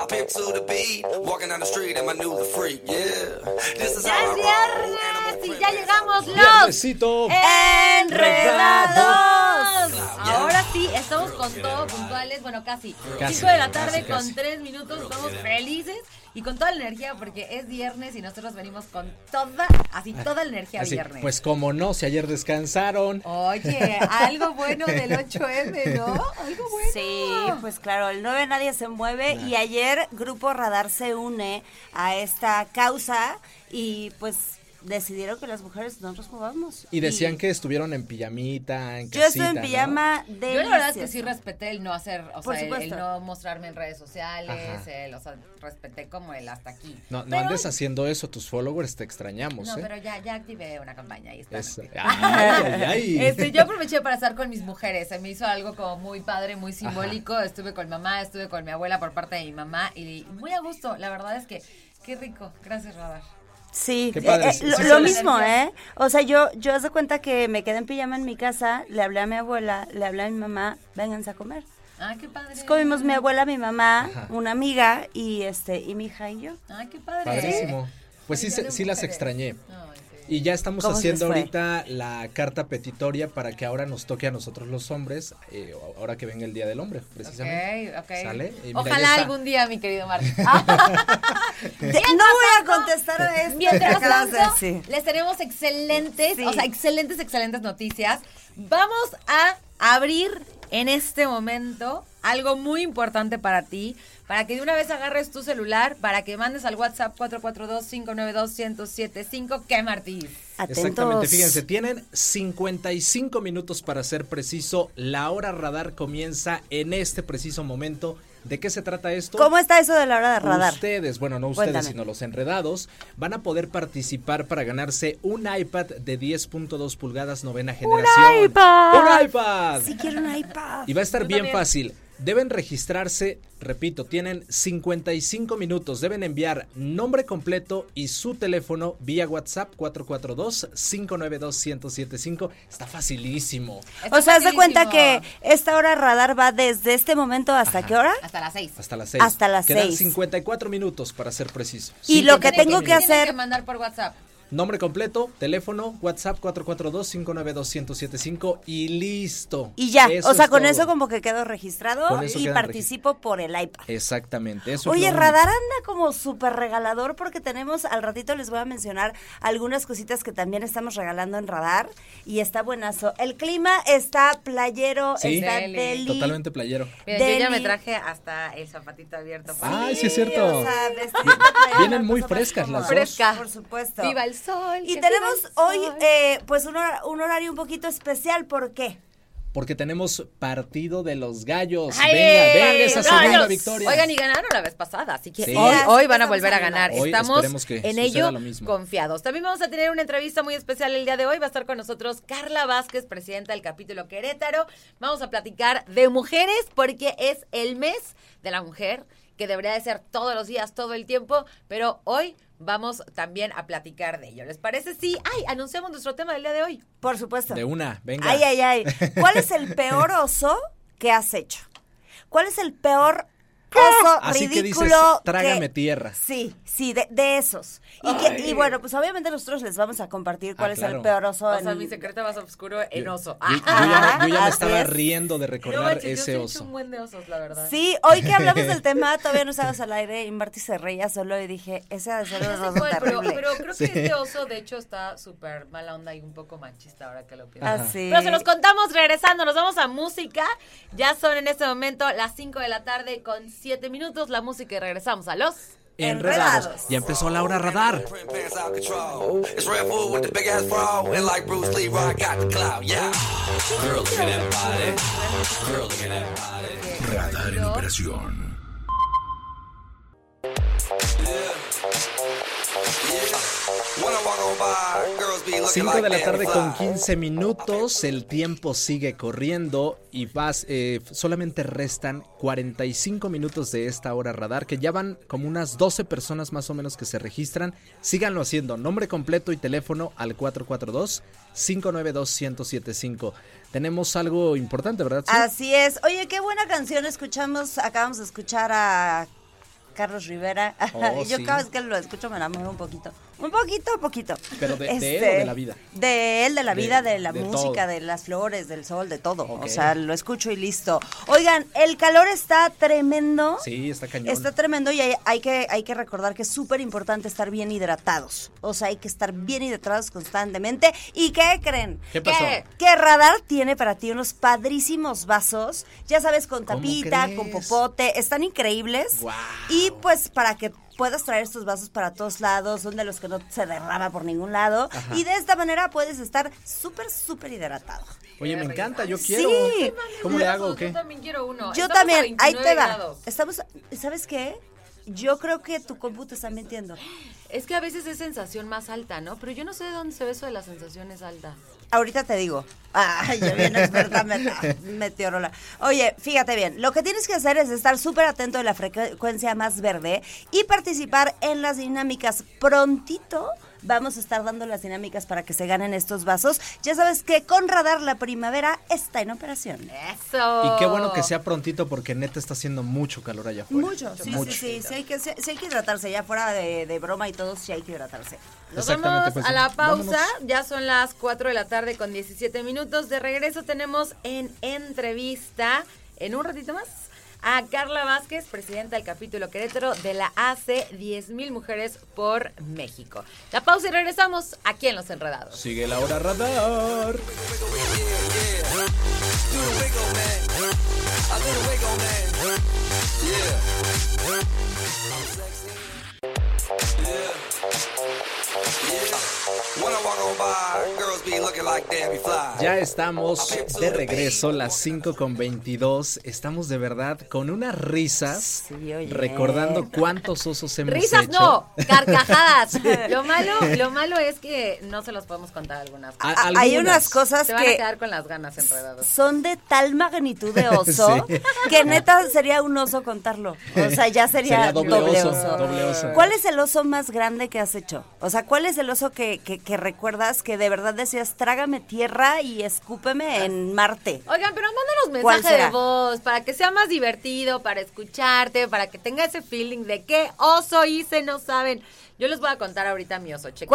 I pimp to the beat, walking down the street and my new the freak, yeah. This is Ya how es I roll. viernes y ya llegamos los Viernesito. enredados. Ahora sí, estamos con todo puntuales, bueno, casi. Casi, 5 de la tarde casi. con 3 minutos, estamos felices y con toda la energía porque es viernes y nosotros venimos con toda, así toda la energía Así, viernes. pues como no, si ayer descansaron. Oye, algo bueno del 8M, ¿no? Algo bueno. Sí, pues claro, el 9 nadie se mueve y ayer Grupo Radar se une a esta causa y pues decidieron que las mujeres no nos movamos. Y decían que estuvieron en pijamita, en Yo estoy en pijama de Yo la verdad es que sí respeté el no hacer, o Por sea, el, supuesto. el no mostrarme en redes sociales, el, o sea, respeté como el hasta aquí. No, no andes haciendo eso, tus followers te extrañamos, No, ¿eh? pero ya, ya activé una campaña y está. Es- activa. ay, ay, ay. Este, yo aproveché para estar con mis mujeres. Se me hizo algo como muy padre, muy simbólico. Estuve con mamá, estuve con mi abuela por parte de mi mamá y muy a gusto. La verdad es que qué rico. Gracias, Radar. Sí, Qué padre, eh, eh, sí, lo, sí mismo, ¿eh? O sea, yo, yo haz de cuenta que me quedé en pijama en mi casa, le hablé a mi abuela, le hablé a mi mamá, vénganse a comer. Ah, qué padre. Entonces comimos mi abuela, mi mamá, Ajá. una amiga y este y mi hija y yo. Ah, qué padre. Padrísimo. Pues sí, Ay, sí de las extrañé. Sí. Y ya estamos ¿Cómo se haciendo ahorita la carta petitoria para que ahora nos toque a nosotros los hombres, eh, ahora que venga el Día del Hombre, precisamente. Ok, ok. Mira, Ojalá algún día, mi querido Marco. De- no voy a contestar a esto Mientras tanto, les tenemos excelentes, Sí. o sea, excelentes, excelentes noticias. Vamos a abrir en este momento algo muy importante para ti, para que de una vez agarres tu celular, para que mandes al WhatsApp 442-592-1075. ¿Qué, Martí? Atentos. Exactamente, fíjense, tienen 55 minutos para ser preciso. La hora radar comienza en este preciso momento. ¿De qué se trata esto? ¿Cómo está eso de la hora de radar? Ustedes, bueno, no ustedes, Cuéntame. sino los enredados, van a poder participar para ganarse un iPad de 10.2 pulgadas novena generación. iPad! ¡Un iPad! Sí quiero un iPad. Y va a estar Yo bien también. fácil. Deben registrarse, repito, tienen 55 minutos. Deben enviar nombre completo y su teléfono vía WhatsApp 442-592-1075. Está facilísimo. O sea, haz de cuenta que esta hora radar va desde este momento hasta Ajá. qué hora? Hasta las 6. Hasta las 6. Hasta las Quedan seis. 54 minutos para ser preciso. Y lo que 54 tengo que. Tienen hacer- que mandar por WhatsApp. Nombre completo, teléfono, WhatsApp 442-592-1075 y listo. Y ya, Eso o sea, con todo. eso como que quedo registrado y participo por el iPad. Exactamente. Eso es Oye. Radar anda como súper regalador porque tenemos, al ratito les voy a mencionar algunas cositas que también estamos regalando en Radar y está buenazo. El clima está playero, Sí. está Deli. deli. Totalmente playero. Miren, yo ya Deli. me traje hasta el zapatito abierto. para- Ay, sí es cierto. o sea, Vienen muy frescas las dos. Fresca. Por supuesto. Viva el sol. Y que tenemos viva el hoy sol. eh, pues un, hor- un horario un poquito especial, ¿por qué? Porque tenemos partido de los gallos. ¡Ay! Venga, venga esa segunda victoria. Oigan, y ganaron la vez pasada, así que Sí. hoy, van a volver a ganar. Hoy Estamos que en ello lo mismo. confiados. También vamos a tener una entrevista muy especial el día de hoy. Va a estar con nosotros Carla Vázquez, presidenta del capítulo Querétaro. Vamos a platicar de mujeres porque es el mes de la mujer que debería de ser todos los días, todo el tiempo, pero hoy vamos también a platicar de ello. ¿Les parece? Sí. Ay, anunciamos nuestro tema del día de hoy. Por supuesto. De una, venga. Ay, ay, ay. ¿Cuál es el peor oso que has hecho? ¿Cuál es el peor oso Así que dices, ridículo? trágame tierra. Sí, sí, de, de esos. Y, que- y bueno, pues obviamente nosotros les vamos a compartir cuál Ah, es el peor oso. O sea, en- mi secreto más oscuro en oso. Yo, yo ya, me- yo ya me Así estaba es. riendo de No recordar manches, yo sí ese he hecho oso. un buen de osos, la verdad. Sí, hoy que hablamos del tema, todavía no estabas al aire y Marty se reía solo y dije, ese ha de ser un oso pero, pero creo Sí. que este oso, de hecho, está súper mala onda y un poco machista ahora que lo pienso. Así. Pero se los contamos regresando, nos vamos a música. Ya son en este momento las 5 de la tarde con 7 minutos la música y regresamos a los... Enredados. Enredados. Ya empezó la hora radar. Radar en operación. Yeah. When I walk on by, girls be looking 5 like de la tarde con 15 minutos, el tiempo sigue corriendo y vas, eh, solamente restan 45 minutos de esta hora radar, que ya van como unas 12 personas más o menos que se registran. Síganlo haciendo, nombre completo y teléfono al 442-592-1075. Tenemos algo importante, ¿verdad? Sí? Así es. Oye, qué buena canción escuchamos. Acabamos de escuchar a Carlos Rivera. Oh, Yo sí. cada vez que lo escucho me enamoro un poquito. Un poquito, poquito. Pero de- de él Este, o de la vida? De él, de la vida, de la de música, todo. de las flores, del sol, de todo. O sea, lo escucho y listo. Oigan, el calor está tremendo. Sí, está cañón. Está tremendo y hay, hay que, hay que recordar que es súper importante estar bien hidratados. O sea, hay que estar bien hidratados constantemente. ¿Y qué creen? ¿Qué pasó? ¿Qué? Que Radar tiene para ti unos padrísimos vasos, ya sabes, con ¿Cómo tapita, con popote, están increíbles. Guau. Y pues para que puedas traer estos vasos para todos lados, son de los que no se derrama por ningún lado. Ajá. Y de esta manera puedes estar súper, súper hidratado. Oye, me encanta, yo Sí. quiero. ¿Cómo le hago o Yo qué? también quiero uno. Yo Estamos a también, ahí te 29 va. grados. Estamos, ¿sabes qué? Yo creo que tu compu te está mintiendo. Es que a veces es sensación más alta, ¿no? Pero yo no sé de dónde se ve eso de las sensaciones altas. Ahorita te digo. Ay, yo bien experta met- meteoróloga. Oye, fíjate bien, lo que tienes que hacer es estar súper atento de la frecuencia más verde y participar en las dinámicas prontito. Vamos a estar dando las dinámicas para que se ganen estos vasos. Ya sabes que con Radar la primavera está en operación. Eso. Y qué bueno que sea prontito porque neta está haciendo mucho calor allá afuera. Mucho, sí, Mucho. sí, sí, sí hay que, sí, sí hay que hidratarse, ya fuera de, de broma y todo, sí hay que hidratarse. Nos Exactamente, vamos pues, a la pausa. vámonos. Ya son las 4 de la tarde con 17 minutos. De regreso tenemos en entrevista, en un ratito más, a Carla Vázquez, presidenta del capítulo Querétaro de la AC 10.000 Mujeres por México. La pausa y regresamos aquí en Los Enredados. Sigue la hora radar. Ya estamos de regreso, las 5 con 22. Estamos de verdad con unas risas, Sí, oye. recordando cuántos osos hemos Risas hecho. no, carcajadas. Lo malo, lo malo es que no se los podemos contar algunas. A- Ah, Hay unas cosas Se van a que quedar con las ganas enredados. son de tal magnitud de oso Sí. que neta sería un oso contarlo. O sea, ya sería, Sería doble doble, oso, oso. doble oso. ¿Cuál es el oso más grande que has hecho? O sea, ¿cuál es el oso que, que, que recuerdas que de verdad decías, trágame tierra y escúpeme en Marte? Oigan, pero mándanos ¿Cuál mensaje de voz para que sea más divertido, para escucharte, para que tenga ese feeling de qué oso hice, no saben. Yo les voy a contar ahorita mi oso. chéquense.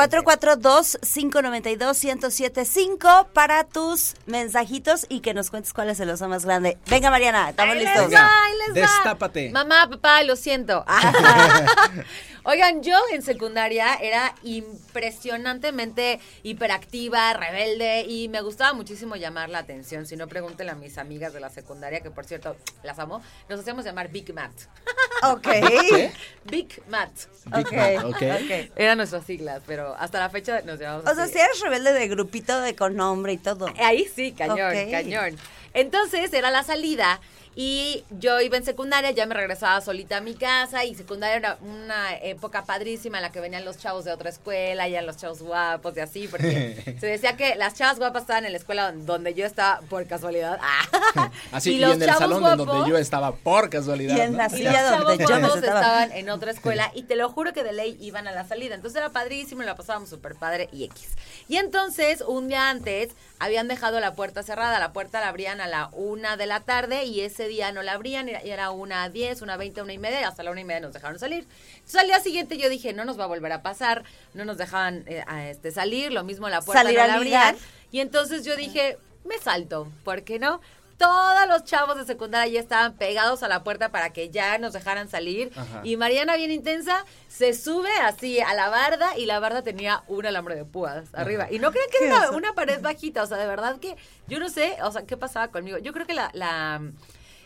442-592-1075 para tus mensajitos y que nos cuentes cuál es el oso más grande. Venga, Mariana, estamos Ahí listos. les va, ahí les va. Destápate. Mamá, papá, lo siento. Oigan, yo en secundaria era impresionantemente hiperactiva, rebelde y me gustaba muchísimo llamar la atención. Si no, pregúntenle a mis amigas de la secundaria, que por cierto, las amo. Nos hacíamos llamar Big Matt. Ok. Big Matt. Big Ok, Mac, ok. Ok. Eran nuestras siglas, pero hasta la fecha nos llamamos O sea, si eres rebelde de grupito de con nombre y todo. Ahí sí, cañón, cañón. Entonces era la salida y yo iba en secundaria, ya me regresaba solita a mi casa y secundaria era una época padrísima en la que venían los chavos de otra escuela, ya los chavos guapos y así, porque se decía que las chavas guapas estaban en la escuela donde- yo estaba por casualidad. Así, y, los en el chavos salón en guapos- donde yo estaba por casualidad. Y en la silla los donde chavos yo sentaba. estaban en otra escuela y te lo juro que de ley iban a la salida. Entonces era padrísimo y la pasábamos súper padre y X. Y entonces, un día antes, habían dejado la puerta cerrada. La puerta la abrían a la una de la tarde y ese día no la abrían. Era, era una a diez, una veinte, una y media. Hasta la una y media nos dejaron salir. Entonces al día siguiente yo dije, no nos va a volver a pasar. No nos dejaban eh, a este, salir. Lo mismo la puerta Salir no a la abrían. Y entonces yo dije, me salto, ¿por qué no? Todos los chavos de secundaria ya estaban pegados a la puerta para que ya nos dejaran salir. Ajá. Y Mariana, bien intensa, se sube así a la barda y la barda tenía un alambre de púas arriba. Y no crean que era una, pared bajita, o sea, de verdad que yo no sé, o sea, qué pasaba conmigo. Yo creo que la... la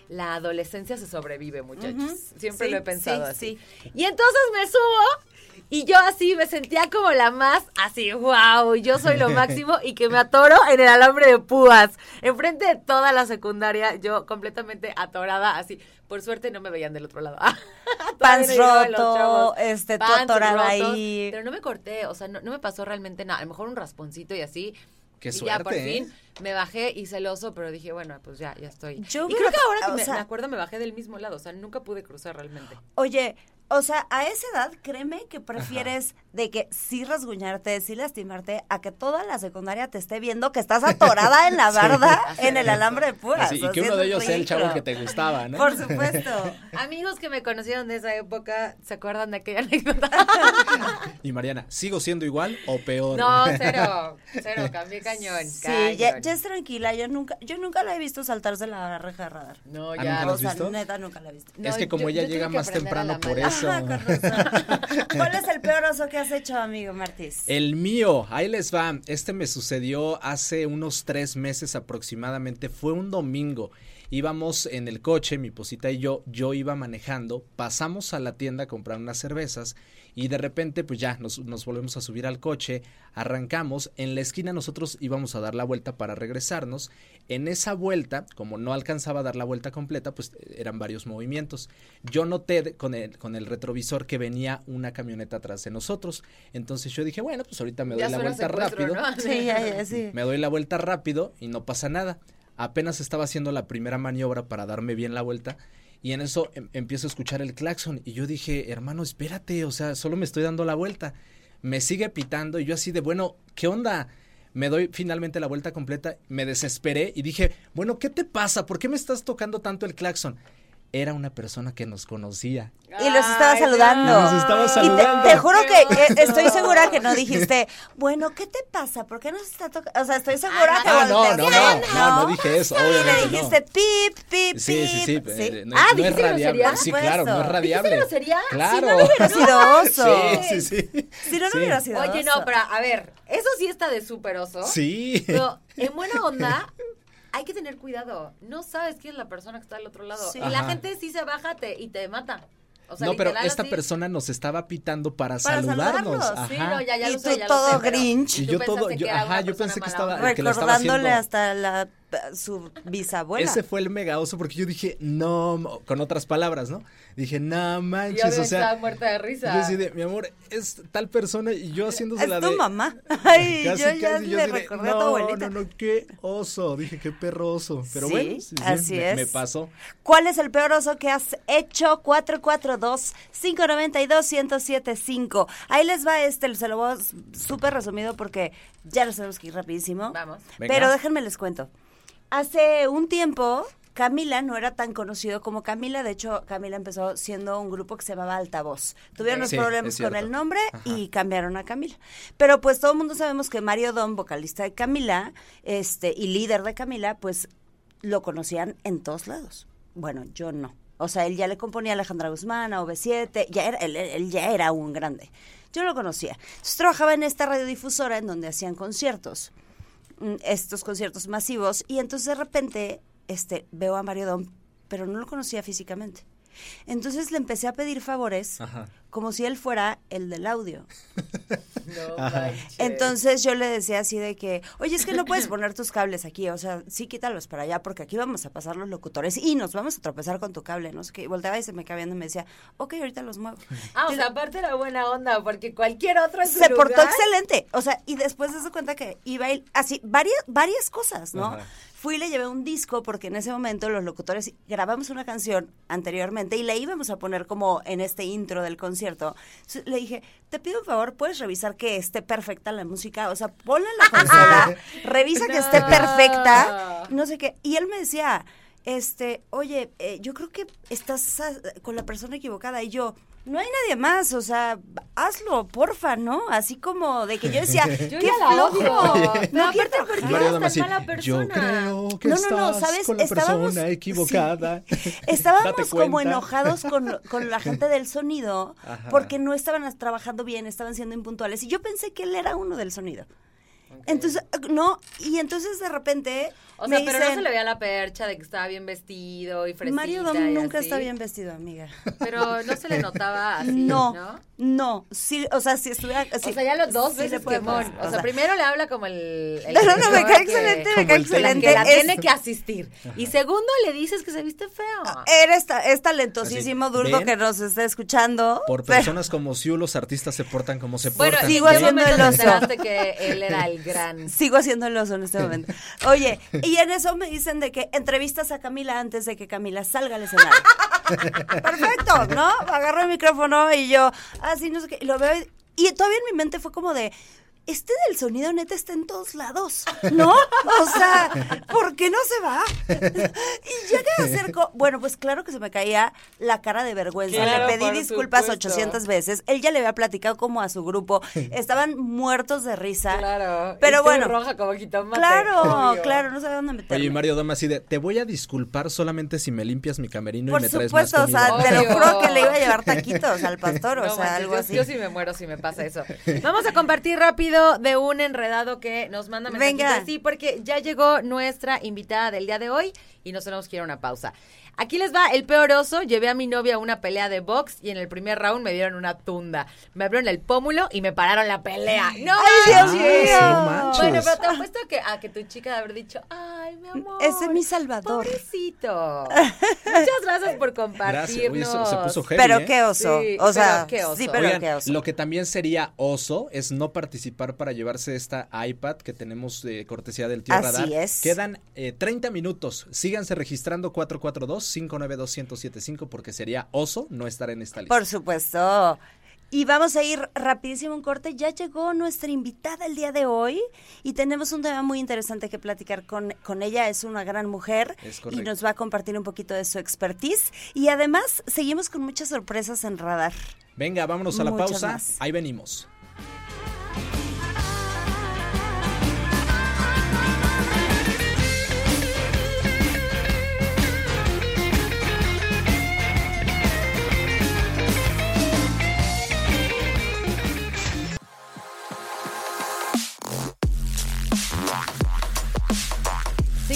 la adolescencia se sobrevive, muchachos. Siempre Sí, lo he pensado sí, así. sí. Y entonces me subo y yo así me sentía como la más así, wow, yo soy lo máximo y que me atoro en el alambre de púas. Enfrente de toda la secundaria, yo completamente atorada así. Por suerte no me veían del otro lado. Pants roto, este, tú atorada rotos, ahí. Pero no me corté, o sea, no, no me pasó realmente nada. A lo mejor un rasponcito y así. Qué y ya por ¿eh? fin me bajé, hice el oso, pero dije, bueno, pues ya, ya estoy. Yo y creo que ahora que me, sea- me acuerdo me bajé del mismo lado, o sea, nunca pude cruzar realmente. Oye, o sea, a esa edad, créeme que prefieres de que sí rasguñarte, sí lastimarte, a que toda la secundaria te esté viendo que estás atorada en la barda, en el alambre de púas. Así, y que uno de ellos sea el chavo que te gustaba, ¿no? Por supuesto. Amigos que me conocieron de esa época, ¿se acuerdan de aquella anécdota? Y Mariana, ¿sigo siendo igual o peor? no, cero, cero, cambié cañón. Sí, ya, cañón. ya es tranquila, yo nunca, yo nunca la he visto saltarse la reja de radar. No, ¿Ah, ya. nunca la o has sea, visto? neta nunca la he visto. No, es que como yo- ella yo llega más temprano por mala. Ajá, con. ¿Cuál es el peor oso que has hecho, amigo Martis? El mío, ahí les va. Este me sucedió hace unos tres meses aproximadamente. Fue un domingo. Íbamos en el coche, mi posita y yo. Yo iba manejando. Pasamos a la tienda a comprar unas cervezas. Y de repente, pues ya, nos, nos volvemos a subir al coche. Arrancamos. En la esquina nosotros íbamos a dar la vuelta para regresarnos. En esa vuelta, como no alcanzaba a dar la vuelta completa, pues eran varios movimientos. Yo noté con el, con el retrovisor que venía una camioneta atrás de nosotros. Entonces yo dije, bueno, pues ahorita me doy Ya la vuelta rápido. ¿no? Sí, ya, ya, sí. Me doy la vuelta rápido y no pasa nada. Apenas estaba haciendo la primera maniobra para darme bien la vuelta y en eso em- empiezo a escuchar el claxon y yo dije, hermano, espérate, o sea, solo me estoy dando la vuelta. Me sigue pitando y yo así de, bueno, ¿qué onda? Me doy finalmente la vuelta completa, me desesperé y dije, bueno, ¿qué te pasa? ¿Por qué me estás tocando tanto el claxon? Era una persona que nos conocía. Y los estaba Ay, saludando. no. Los estaba Y te- saludando. te, juro que eh, estoy segura que no dijiste, bueno, ¿qué te pasa? ¿Por qué nos está tocando? O sea, estoy segura Ah, que no, no, volteaste, no, no, no dije eso, Y obviamente le dijiste no. pip, pip, Sí, sí, sí, pip. eh, No, Ah, no es ¿dijiste radiable. grosería? Sí, claro, no es radiable. ¿Dijiste grosería? Claro. Si no, no hubiera sido oso. Sí, sí, sí. Si no, no Sí. hubiera sido Oye, oso. no, pero a ver, eso sí está de súper oso. Sí. Pero en buena onda, hay que tener cuidado. No sabes quién es la persona que está al otro lado. Sí. Y la gente sí se baja te, y te mata. O sea, no, pero esta así. persona nos estaba pitando para, Para saludarnos. Sí, Ajá. no, ya, ya Y lo sé, tú ya todo lo sé, pero grinch. Y yo todo- yo- ajá, yo pensé que mala estaba- que estaba haciendo- hasta la, su bisabuela. Ese fue el mega oso porque yo dije, no, con otras palabras, ¿no? Dije, no manches, obvio o sea. estaba muerta de risa. Yo así de, mi amor, es tal persona y yo haciéndose la Es tu de. mamá. Ay, Casi, yo ya casi, yo le así de, recordé a tu no, abuelita. No, no, qué oso. Dije, qué perro oso. Pero Sí, bueno, sí, sí, así me, es. me pasó. ¿Cuál es el peor oso que has hecho? 442-592-1075. Ahí les va este, se lo voy súper resumido porque ya lo tenemos que ir rapidísimo. Vamos. Venga. Pero déjenme les cuento. Hace un tiempo, Camila no era tan conocido como Camila. De hecho, Camila empezó siendo un grupo que se llamaba Altavoz. Tuvieron unos Sí, problemas con el nombre Ajá. y cambiaron a Camila. Pero pues todo el mundo sabemos que Mario Don, vocalista de Camila, este, y líder de Camila, pues lo conocían en todos lados. Bueno, yo no. O sea, él ya le componía a Alejandra Guzmán, a OV7, ya era, él, él ya era un grande. Yo no lo conocía. Entonces trabajaba en esta radiodifusora en donde hacían conciertos, estos conciertos masivos, y entonces de repente este, veo a Mario Dom, pero no lo conocía físicamente. Entonces le empecé a pedir favores Ajá. como si él fuera el del audio. No. Entonces yo le decía así de que, oye, es que no puedes poner tus cables aquí, o sea, sí quítalos para allá porque aquí vamos a pasar los locutores y nos vamos a tropezar con tu cable, no sé qué. Y volteaba y se me quedaba viendo y me decía, ok, ahorita los muevo. Ah, o sea, aparte era buena onda, porque cualquier otro en su Se portó lugar- excelente, o sea, y después se dio cuenta que iba él, así, varias, varias cosas, ¿no? Ajá. Fui y le llevé un disco porque en ese momento los locutores grabamos una canción anteriormente y la íbamos a poner como en este intro del concierto. Entonces, le dije, te pido un favor, ¿puedes revisar que esté perfecta la música? O sea, ponla en la consola, revisa que esté perfecta, no sé qué. Y él me decía, este, oye, eh, yo creo que estás ah, con la persona equivocada. Y yo, no hay nadie más, o sea, hazlo, porfa, ¿no? Así como de que yo decía, Yo qué flojo. No aparte, ¿por qué trabajar. Mario eres tan así, mala yo persona? creo que No, no, no, ¿sabes? con la Estábamos- persona sí. equivocada. Estábamos como enojados con, con la gente del sonido Ajá. porque no estaban trabajando bien, estaban siendo impuntuales. Y yo pensé que él era uno del sonido. Entonces, no, y entonces de repente O me sea, pero no se le veía la percha de que estaba bien vestido y fresita Mario Dom nunca así. está bien vestido, amiga. Pero no se le notaba así, no, ¿no? no, sí, o sea, si estuviera... sí, o sea, ya los dos sí le veces O sea, primero le habla como el... el No, no, no, me cae que- excelente, me cae el excelente. Que la Es- tiene que asistir. Y segundo, le dices que se viste feo. Eres ta- es talentosísimo, Así, Durgo, ¿ven? que nos está escuchando. Por pero- personas como Siu, los artistas se portan como se Bueno, portan. sigo ¿en qué haciendo el te oso. que él era el gran... Sigo haciendo el oso en este momento. Oye, y en eso me dicen de que entrevistas a Camila antes de que Camila salga al escenario. Perfecto, ¿no? Agarro el micrófono y yo, así no sé qué, y lo veo y todavía en mi mente fue como de, este del sonido neta está en todos lados, ¿no? O sea, ¿por qué no se va? Y llegué a co- bueno, pues claro que se me caía la cara de vergüenza. Claro, Le pedí disculpas supuesto. 800 veces. Él ya le había platicado como a su grupo. Estaban muertos de risa. Claro. Pero bueno. roja como jitomate. Claro, obvio. claro, no sabía dónde meterme. Oye, Mario Dom así de, te voy a disculpar solamente si me limpias mi camerino Por y me traes más supuesto, o sea, comida. te lo juro que le iba a llevar taquitos al pastor, o No sea, manches, algo yo- así. Yo sí me muero si me pasa eso. Vamos a compartir rápido de un enredado que nos manda mensajitos Venga. así porque ya llegó nuestra invitada del día de hoy y nos tenemos que ir a una pausa. Aquí les va el peor oso. Llevé a mi novia a una pelea de box y en el primer round me dieron una tunda. Me abrieron el pómulo y me pararon la pelea. ¡No! ¡Ay, Dios manches! mío! Bueno, pero te apuesto que a que tu chica de haber dicho, ay, mi amor. Ese es mi salvador. Pobrecito. Muchas gracias por Gracias. Oye, compartirnos. se, se puso heavy, Pero ¿eh? qué oso. Sí, o sea, pero qué oso. sí, pero Oigan, qué oso. lo que también sería oso es no participar para llevarse esta iPad que tenemos de cortesía del tío Así Radar. es. Quedan eh, 30 minutos. Síganse registrando 442-592-1075 porque sería oso no estar en esta lista. Por supuesto. Y vamos a ir rapidísimo un corte. Ya llegó nuestra invitada el día de hoy y tenemos un tema muy interesante que platicar con, con ella. Es una gran mujer y nos va a compartir un poquito de su expertise. Y además seguimos con muchas sorpresas en radar. Venga, vámonos a la Muchas pausa. más. Ahí venimos.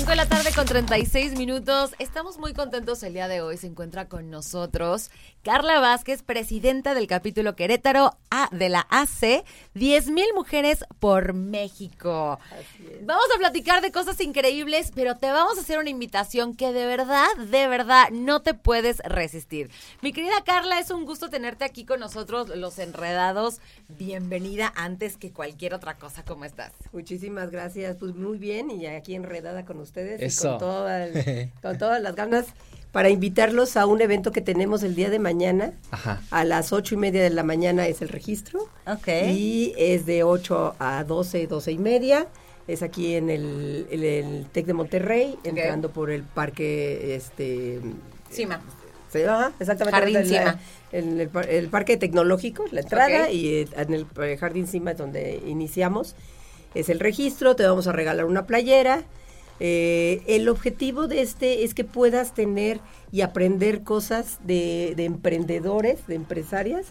Cinco de la tarde con 36 minutos. Estamos muy contentos el día de hoy. Se encuentra con nosotros Carla Vázquez, presidenta del capítulo Querétaro A de la AC, 10 mil mujeres por México. Vamos a platicar de cosas increíbles, pero te vamos a hacer una invitación que de verdad, de verdad, no te puedes resistir. Mi querida Carla, es un gusto tenerte aquí con nosotros, los enredados. Bienvenida antes que cualquier otra cosa. ¿Cómo estás? Muchísimas gracias, pues muy bien y aquí enredada con ustedes y Eso. con, toda el- con todas las ganas para invitarlos a un evento que tenemos el día de mañana. Ajá. A las ocho y media de la mañana es el registro Ok. y es de 8 a 12, 12 y media. Es aquí en el, en el TEC de Monterrey, entrando por el parque, este... Cima. Sí, ajá, exactamente. Jardín en la- Cima. En el, par- el parque tecnológico, la entrada, y eh, en el eh, Jardín Cima es donde iniciamos. Es el registro, te vamos a regalar una playera. Eh, el objetivo de este es que puedas tener y aprender cosas de, de emprendedores, de empresarias,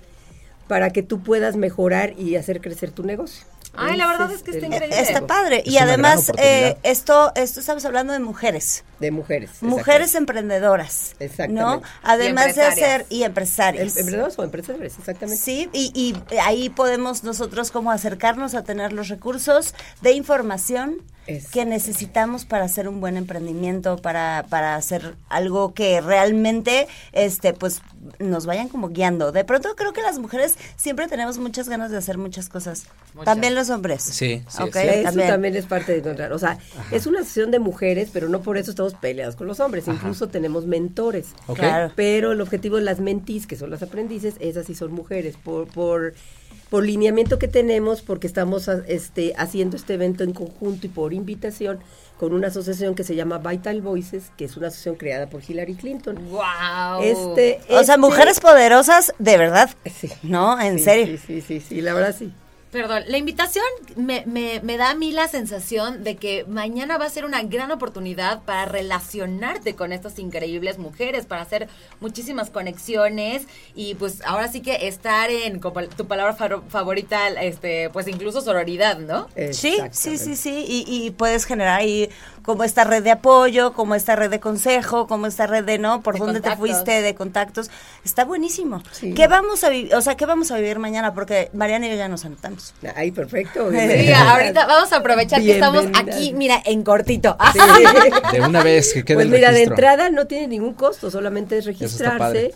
para que tú puedas mejorar y hacer crecer tu negocio. Ay, la verdad es que está increíble. Está padre. Es y además, eh, esto, esto estamos hablando de mujeres. De mujeres. Mujeres emprendedoras. ¿No? Exactamente. Además de empresarias. ser. Y empresarias. Em- Emprendedores o empresarios, exactamente. Sí, y, y ahí podemos nosotros como acercarnos a tener los recursos de información Es- que necesitamos para hacer un buen emprendimiento, para, para hacer algo que realmente este pues nos vayan como guiando. De pronto creo que las mujeres siempre tenemos muchas ganas de hacer muchas cosas. Muchas. También los hombres. Sí, sí, es Eso también. también. es parte de encontrar. O sea, es una asociación de mujeres, pero no por eso estamos peleados con los hombres. Incluso tenemos mentores. Claro. Pero el objetivo de las mentis, que son las aprendices, esas sí son mujeres. Por, por, por lineamiento que tenemos, porque estamos este, haciendo este evento en conjunto y por invitación con una asociación que se llama Vital Voices, que es una asociación creada por Hillary Clinton. Wow. Este, O sea, este- mujeres poderosas de verdad. Sí. No, en Sí, serio. Sí, sí, sí, sí, la verdad sí. Perdón, la invitación me, me, me da a mí la sensación de que mañana va a ser una gran oportunidad para relacionarte con estas increíbles mujeres, para hacer muchísimas conexiones y pues ahora sí que estar en como tu palabra favorita, este, pues incluso sororidad, ¿no? Sí, sí, sí, sí. Y, y puedes generar ahí como esta red de apoyo, como esta red de consejo, como esta red de, ¿no? ¿Por De dónde te fuiste? De contactos. Está buenísimo. Sí. ¿Qué vamos a vivir? O sea, ¿qué vamos a vivir mañana? Porque Mariana y yo ya nos anotamos. Ay, perfecto. Sí, ahorita vamos a aprovechar que estamos aquí, mira, en cortito. De una vez que quede Pues el mira, de entrada no tiene ningún costo, solamente es está padre. registrarse.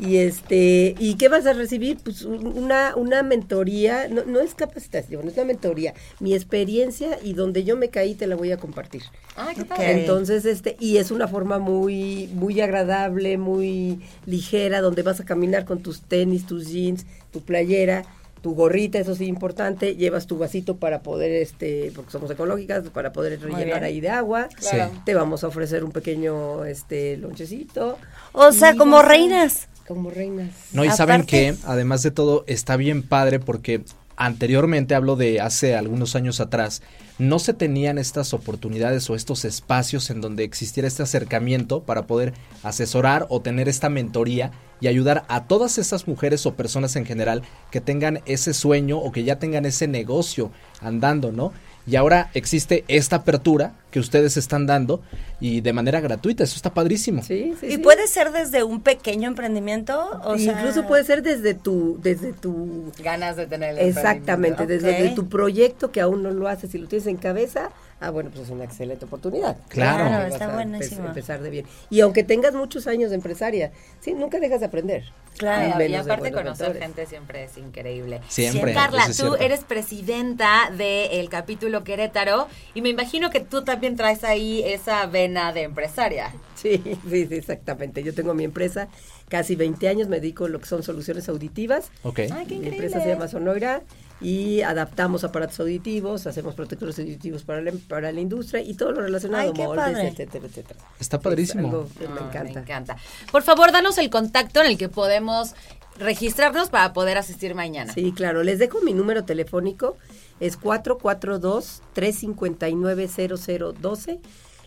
Y este, ¿y qué vas a recibir? Pues un- una, una mentoría, no, no es capacitación, es una mentoría. Mi experiencia y donde yo me caí te la voy a compartir. Ah, qué padre. Entonces, este, y es una forma muy, muy agradable, muy ligera, donde vas a caminar con tus tenis, tus jeans, tu playera, tu gorrita, eso sí importante, llevas tu vasito para poder, este, porque somos ecológicas, para poder rellenar ahí de agua. Claro. Te vamos a ofrecer un pequeño, este, lonchecito. O sea, Y como reinas. Como reinas. No, y saben que además de todo está bien padre porque anteriormente, hablo de hace algunos años atrás, no se tenían estas oportunidades o estos espacios en donde existiera este acercamiento para poder asesorar o tener esta mentoría y ayudar a todas esas mujeres o personas en general que tengan ese sueño o que ya tengan ese negocio andando, ¿no? Y ahora existe esta apertura que ustedes están dando y de manera gratuita, eso está padrísimo. Sí, sí, ¿Y sí. puede ser desde un pequeño emprendimiento? O sea, Incluso puede ser desde tu, desde tu Ganas de tener el Exactamente, emprendimiento. desde tu proyecto que aún no lo haces y lo tienes en cabeza, ah, bueno, pues es una excelente oportunidad. Claro. Claro, está buenísimo. empe- empezar de bien. Y aunque tengas muchos años de empresaria, sí, nunca dejas de aprender. Claro. Y de aparte conocer mentores. gente siempre es increíble. Siempre. Carla, eso es tú cierto. eres presidenta del capítulo Querétaro y me imagino que tú también traes ahí esa vena de empresaria. Sí, sí, sí, exactamente. Yo tengo mi empresa, casi 20 años, me dedico a lo que son soluciones auditivas. Ok. Ay, qué Mi increíble. empresa se llama Sonoira y adaptamos aparatos auditivos, hacemos protectores auditivos para la, para la industria y todo lo relacionado, Ay, qué moldes, padre. etcétera, etcétera. Está Es padrísimo. algo que Ah, me encanta. Me encanta. Por favor, danos el contacto en el que podemos registrarnos para poder asistir mañana. Sí, claro. Les dejo mi número telefónico. Es 442-359-0012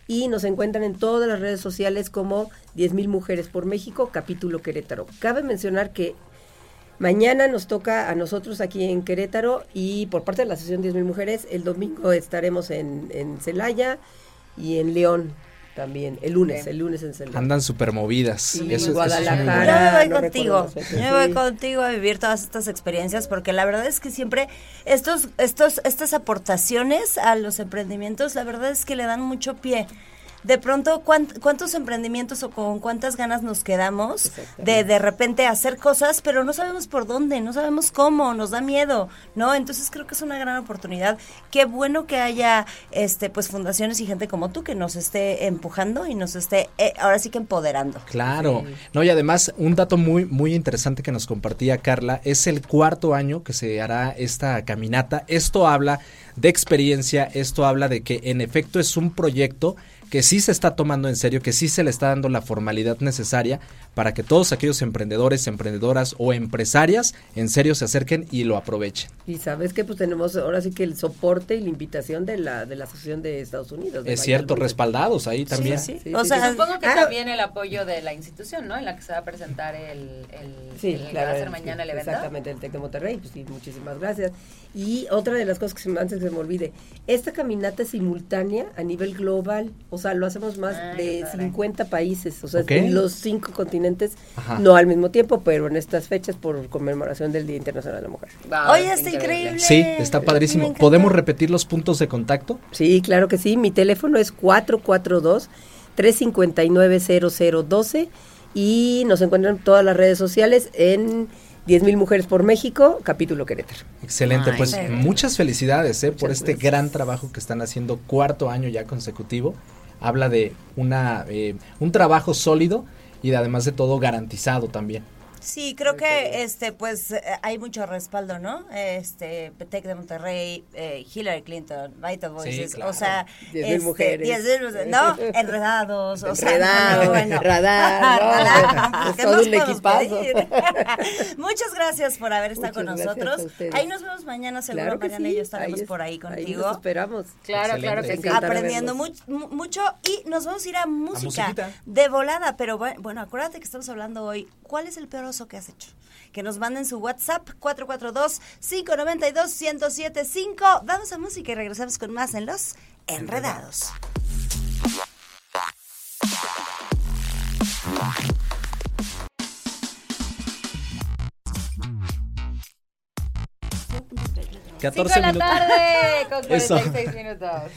y nos encuentran en todas las redes sociales como 10.000 Mujeres por México, capítulo Querétaro. Cabe mencionar que mañana nos toca a nosotros aquí en Querétaro y por parte de la Asociación 10.000 Mujeres, el domingo estaremos en, en Celaya y en León también, el lunes, el lunes en Celaya. Andan súper movidas. Sí, eso, eso es muy Guadalajara. Yo me voy no contigo, yo me voy contigo a vivir todas estas experiencias porque la verdad es que siempre estos, estos, estas aportaciones a los emprendimientos, la verdad es que le dan mucho pie. De pronto, ¿cuán- ¿cuántos emprendimientos o con cuántas ganas nos quedamos de de repente hacer cosas, pero no sabemos por dónde, no sabemos cómo, nos da miedo, ¿no? Entonces creo que es una gran oportunidad. Qué bueno que haya este pues fundaciones y gente como tú que nos esté empujando y nos esté eh, ahora sí que empoderando. Claro. No, y además, un dato muy, muy interesante que nos compartía Carla, es el cuarto año que se hará esta caminata. Esto habla de experiencia, esto habla de que en efecto es un proyecto que sí se está tomando en serio, que sí se le está dando la formalidad necesaria para que todos aquellos emprendedores, emprendedoras o empresarias en serio se acerquen y lo aprovechen. Y sabes que pues tenemos ahora sí que el soporte y la invitación de la de la Asociación de Estados Unidos. de Es cierto, respaldados ahí también. sí. Sí, O sí, sea, sí. Supongo que Ah, también el apoyo de la institución, ¿no? En la que se va a presentar el, el, Sí, el claro. va a ser el- mañana el evento. Exactamente, el TEC de Monterrey. Pues sí, muchísimas gracias. Y otra de las cosas que se me, antes que se me olvide, esta caminata es simultánea a nivel global. O sea, lo hacemos más de padre. 50 países. O sea, en los cinco continentes, Ajá. no al mismo tiempo, pero en estas fechas por conmemoración del Día Internacional de la Mujer. Wow, Oye, es está increíble. Sí, está padrísimo. ¿Podemos repetir los puntos de contacto? Sí, claro que sí. Mi teléfono es 442-359-0012 y nos encuentran en todas las redes sociales en 10.000 Mujeres por México, capítulo Querétaro. Excelente, Ay, pues muchas felicidades eh, por este gracias. gran trabajo que están haciendo cuarto año ya consecutivo. Habla de una eh, un trabajo sólido y de, además de todo garantizado también. Sí, creo que este pues eh, hay mucho respaldo, ¿no? Este Tec de Monterrey, eh, Hillary Clinton, Vital Voices, claro. o sea, Diez mil este, mujeres. diez mil mujeres, no, enredados, o sea, Enredados, no, bueno. radar, ¿no? Radar, Es ¿qué todo un equipazo. Muchas gracias por haber estado con nosotros. Ahí nos vemos mañana, seguro Claro que Mariana sí. y yo estaremos es- por ahí Ahí contigo. nos esperamos. Claro, claro que sí. Aprendiendo much- mucho y nos vamos a ir a música de volada, pero bu- bueno, acuérdate que estamos hablando hoy, ¿cuál es el peor oso que has hecho? Que nos manden su WhatsApp 442-592-1075. Vamos a música y regresamos con más en Los Enredados. Cinco 14 de la minutos. tarde con Eso. 46 minutos.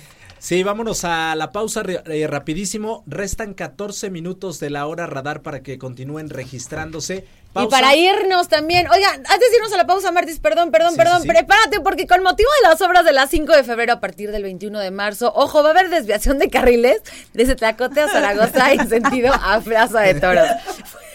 Sí, vámonos a la pausa eh, rapidísimo. Restan 14 minutos de la hora radar para que continúen registrándose. Y Pausa. para irnos también, oigan, antes de irnos a la pausa, Martis, perdón, perdón, Sí, perdón, sí, sí. prepárate porque con motivo de las obras de las 5 de febrero a partir del 21 de marzo, ojo, va a haber desviación de carriles desde Tlacote a Zaragoza en sentido a Plaza de Toros.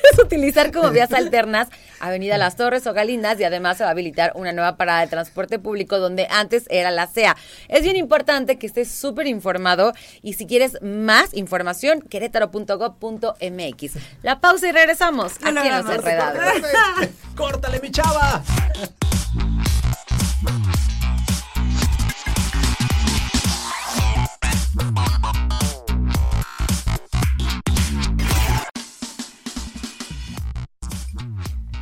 Puedes utilizar como vías alternas Avenida Las Torres o Galinas y además se va a habilitar una nueva parada de transporte público donde antes era la CEA. Es bien importante que estés súper informado y si quieres más información, querétaro.gov.mx. La pausa y regresamos aquí en Los Enredados. ¡Córtale, mi chava!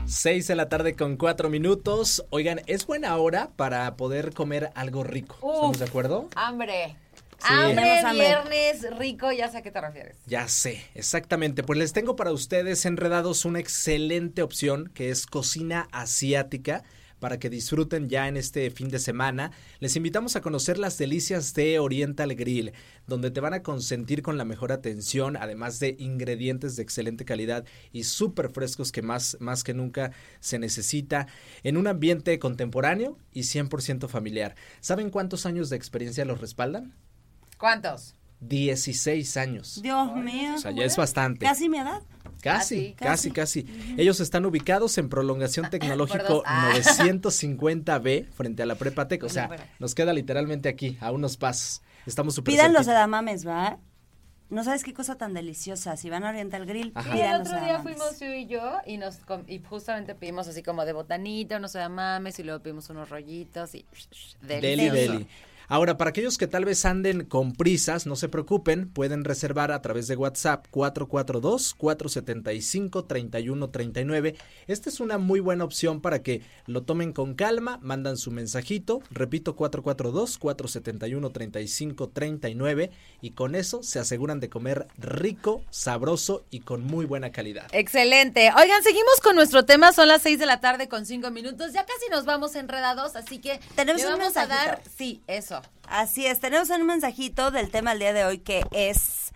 Seis de la tarde con cuatro minutos. Oigan, es buena hora para poder comer algo rico. ¿Estamos de acuerdo? Hambre. Sí. Hambre. viernes, rico, ya sé a qué te refieres. Ya sé, exactamente. Pues les tengo para ustedes enredados una excelente opción que es cocina asiática para que disfruten ya en este fin de semana. Les invitamos a conocer las delicias de Oriental Grill, donde te van a consentir con la mejor atención, además de ingredientes de excelente calidad y súper frescos que más, más que nunca se necesita, en un ambiente contemporáneo y 100% familiar. ¿Saben cuántos años de experiencia los respaldan? ¿Cuántos? 16 años. Dios mío. O sea, ya es bastante. Casi mi edad. Casi, Casi. casi, casi. Ellos están ubicados en prolongación tecnológico dos. Ah. 950B frente a la Prepa Tec. O sea, nos queda literalmente aquí, a unos pasos. Estamos súper Pidan los cerquita. edamames, ¿va? No sabes qué cosa tan deliciosa. Si van a Oriental Grill, Ajá. Pidan el otro día fuimos tú y yo y nos com- y justamente pedimos así como de botanita, unos edamames y luego pedimos unos rollitos y Deli, deli. Ahora, para aquellos que tal vez anden con prisas, no se preocupen, pueden reservar a través de WhatsApp 442-475-3139. Esta es una muy buena opción para que lo tomen con calma, mandan su mensajito, repito 442-471-3539 y con eso se aseguran de comer rico, sabroso y con muy buena calidad. Excelente. Oigan, seguimos con nuestro tema. Son las 6 de la tarde con 5 minutos. Ya casi nos vamos enredados, así que Tenemos le un a dar. Sí, eso. Así es, tenemos un mensajito del tema del día de hoy que es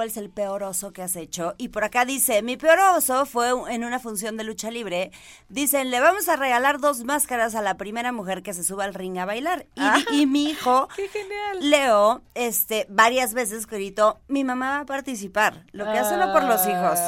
¿cuál es el peor oso que has hecho? Y por acá dice, mi peor oso fue en una función de lucha libre. Dicen, le vamos a regalar dos máscaras a la primera mujer que se suba al ring a bailar. Y, Ah. y mi hijo, ¡Qué genial! Leo, este, varias veces gritó, mi mamá va a participar, lo que hace uno por los hijos.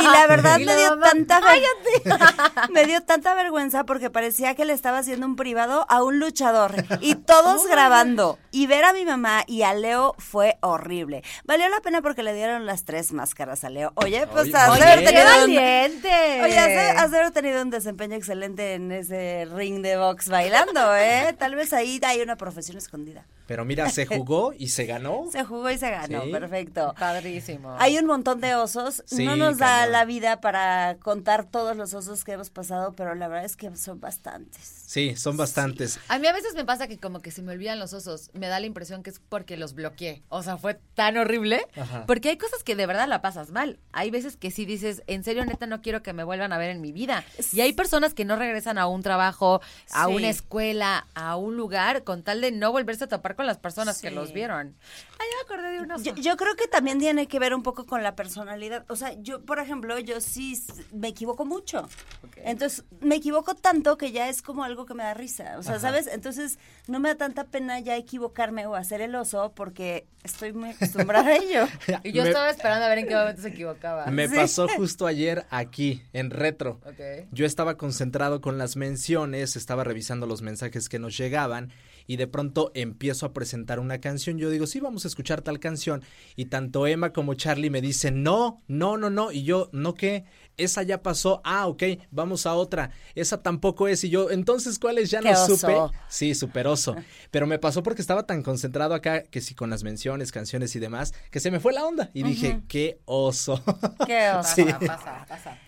Y la verdad Y me la dio mamá, tanta me dio tanta vergüenza porque parecía que le estaba haciendo un privado a un luchador y todos grabando y ver a mi mamá y a Leo fue horrible. Valió la pena porque le dieron las tres máscaras a Leo. Oye, pues Oye, has de muy haber bien. ¡Qué tenido un-! Oye, has de, has de haber tenido un desempeño excelente en ese ring de box bailando, ¿eh? Tal vez ahí hay una profesión escondida. Pero mira, se jugó y se ganó. Se jugó y se ganó, Sí. perfecto. Padrísimo. Hay un montón de osos. Sí, no nos da la vida para contar todos los osos que hemos pasado, pero la verdad es que son bastantes. Sí, son bastantes. A mí a veces me pasa que como que se me olvidan los osos. Me da la impresión que es porque los bloqueé. O sea, fue tan horrible. Ajá. Porque hay cosas que de verdad la pasas mal. Hay veces que sí dices, en serio, neta, no quiero que me vuelvan a ver en mi vida. Y hay personas que no regresan a un trabajo, a Sí. una escuela, a un lugar, con tal de no volverse a topar con las personas que los vieron. Ay, me acordé de un oso. Yo, yo creo que también tiene que ver un poco con la personalidad. O sea, yo, por ejemplo, yo sí me equivoco mucho. Entonces, me equivoco tanto que ya es como algo que me da risa. O sea, Ajá. ¿sabes? Entonces, no me da tanta pena ya equivocarme o hacer el oso porque estoy muy acostumbrada a ello. Y yo Me- estaba esperando a ver en qué momento se equivocaba. Me pasó justo ayer aquí, en retro. Yo estaba concentrado con las menciones, estaba revisando los mensajes que nos llegaban y de pronto empiezo a presentar una canción. Yo digo, sí, vamos a escuchar tal canción. Y tanto Emma como Charlie me dicen, no, no, no, no. Y yo, ¿no qué? Esa ya pasó. Ah, ok, vamos a otra. Esa tampoco es. Y yo, entonces, ¿cuál es? Ya no oso. supe. Sí, súper oso. Pero me pasó porque estaba tan concentrado acá, que sí, con las menciones, canciones y demás, que se me fue la onda. Y dije, qué oso. Qué oso. Sí. Pasa, pasa, pasa.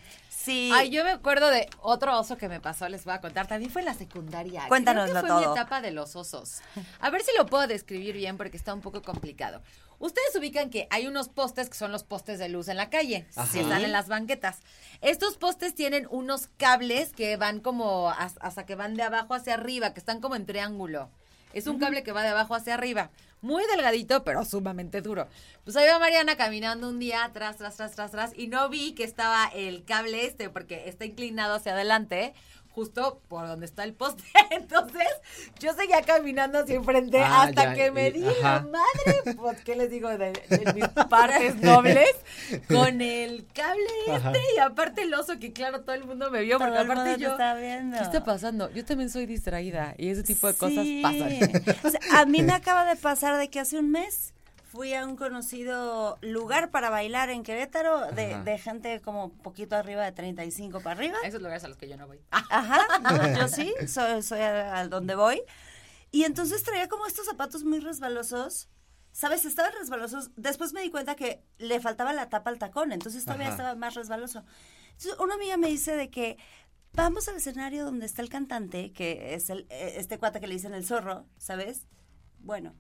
Sí. Ay, yo me acuerdo de otro oso que me pasó, les voy a contar. También fue en la secundaria. Cuéntanoslo Creo que fue mi todo. etapa de los osos. A ver si lo puedo describir bien porque está un poco complicado. Ustedes ubican que hay unos postes que son los postes de luz en la calle, que están en las banquetas. Estos postes tienen unos cables que van como has- hasta que van de abajo hacia arriba, que están como en triángulo. Es un cable que va de abajo hacia arriba. Muy delgadito, pero sumamente duro. Pues ahí va Mariana caminando un día atrás, tras, tras, tras, tras, y no vi que estaba el cable este, porque está inclinado hacia adelante, justo por donde está el poste. Entonces, yo seguía caminando hacia enfrente Ah, hasta ya, que me y- di ajá. la madre, pues, ¿qué les digo? De, de mis partes nobles, con el cable este, Ajá. y aparte el oso, que claro, todo el mundo me vio, Todo porque el mundo aparte te yo... está viendo. ¿Qué está pasando? Yo también soy distraída y ese tipo de cosas pasan. O sea, a mí me acaba de pasar de que hace un mes fui a un conocido lugar para bailar en Querétaro de, de gente como poquito arriba de 35 para arriba. A esos lugares a los que yo no voy. Ajá, no, yo sí, soy, soy a, a donde voy. Y entonces traía como estos zapatos muy resbalosos. ¿Sabes? Estaban resbalosos. Después me di cuenta que le faltaba la tapa al tacón, entonces todavía Ajá. estaba más resbaloso. Entonces, una amiga me dice de que vamos al escenario donde está el cantante, que es el, eh, este cuate que le dicen el zorro, ¿sabes? Bueno,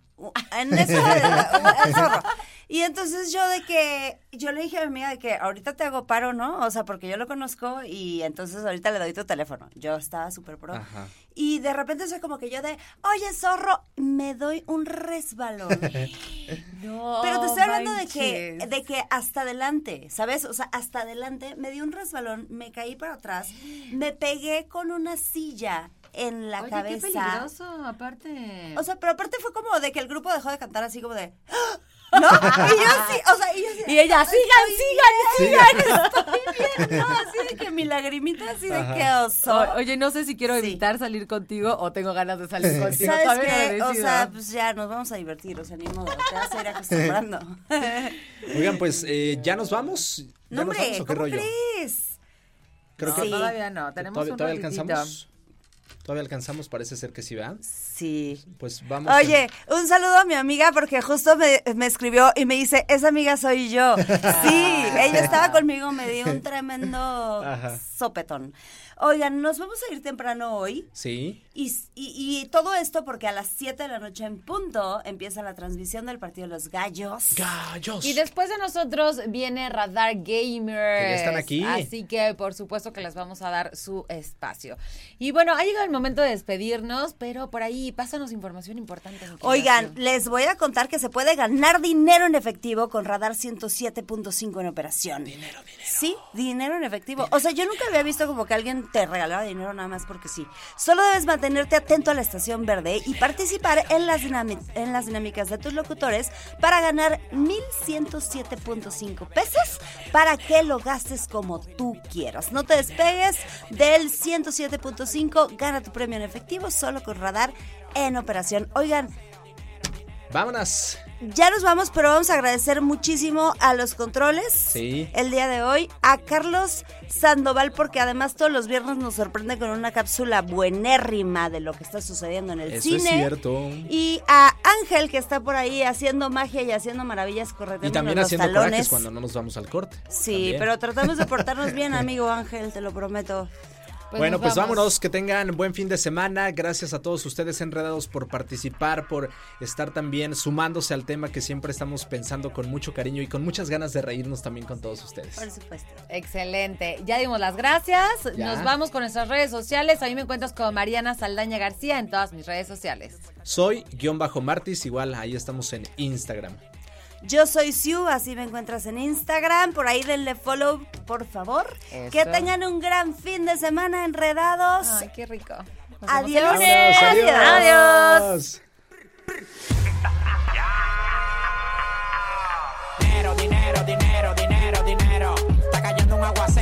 en eso el zorro. Y entonces yo de que, yo le dije a mi amiga de que ahorita te hago paro, ¿no? O sea, porque yo lo conozco y entonces ahorita le doy tu teléfono. Yo estaba súper pro. Ajá. Y de repente soy como que yo de, oye, zorro, me doy un resbalón. No, Pero te estoy hablando de que, de que hasta adelante, ¿sabes? O sea, hasta adelante me di un resbalón, me caí para atrás, me pegué con una silla en la Oye, cabeza. qué peligroso, aparte. O sea, pero aparte fue como de que el grupo dejó de cantar así como de. ¡Ah! ¿No? Y yo sí, o sea, y yo sí. y ella, "Ay, sigan, estoy bien, Estoy bien, no, así de que mi lagrimita así de que oso. O- Oye, no sé si quiero Sí. evitar salir contigo o tengo ganas de salir contigo. ¿Sabes qué? O sea, pues ya nos vamos a divertir, o sea, ni modo, te vas a ir acostumbrando. Oigan, pues ya ya nos vamos. ¿Ya no, nos hombre, vamos o qué ¿cómo rollo? crees? Creo No, que Sí. todavía no, tenemos todavía, un alcanzamos. Todavía alcanzamos, parece ser que sí, ¿verdad? Sí. Pues vamos. Oye, un saludo a mi amiga porque justo me, me escribió y me dice, esa amiga soy yo. Sí, ella estaba conmigo, me dio un tremendo Ajá. sopetón. Oigan, nos vamos a ir temprano hoy. Sí. Y, y- y todo esto porque a las 7 de la noche en punto empieza la transmisión del partido de los gallos. Gallos. Y después de nosotros viene Radar Gamer. Que ya están aquí. Así que por supuesto que les vamos a dar su espacio. Y bueno, ha llegado el momento de despedirnos, pero por ahí pásanos información importante. Oigan, les voy a contar que se puede ganar dinero en efectivo con Radar 107.5 en operación. Dinero, dinero. Sí, dinero en efectivo. O sea, yo nunca había visto como que alguien te regalara dinero nada más porque sí. Solo debes mantenerte atento a la estación verde y participar en las, en las dinámicas de tus locutores para ganar 1.107.5 pesos para que lo gastes como tú quieras. No te despegues del 107.5, gana tu premio en efectivo solo con Radar en operación. Oigan, Vámonos. Ya nos vamos, pero vamos a agradecer muchísimo a los controles Sí. el día de hoy, a Carlos Sandoval, porque además todos los viernes nos sorprende con una cápsula buenérrima de lo que está sucediendo en el Eso cine. es cierto. Y a Ángel, que está por ahí haciendo magia y haciendo maravillas correctamente. Y también los haciendo talones. corajes cuando no nos vamos al corte. Sí, También. pero tratamos de portarnos bien, amigo Ángel, te lo prometo. Pues bueno, pues vamos. vámonos, que tengan buen fin de semana. Gracias a todos ustedes enredados por participar, por estar también sumándose al tema que siempre estamos pensando con mucho cariño y con muchas ganas de reírnos también con todos ustedes. Por supuesto. Excelente. Ya dimos las gracias. Ya. Nos vamos con nuestras redes sociales. A mí me encuentras como Mariana Saldaña García en todas mis redes sociales. Soy guion bajo Martis, igual ahí estamos en Instagram. Yo soy Siu, así me encuentras en Instagram. Por ahí denle follow, por favor. Eso. Que tengan un gran fin de semana enredados. Ay, qué rico. Adiós. Adiós. Adiós. Adiós. Dinero, dinero, dinero, dinero, dinero. Está cayendo un aguacero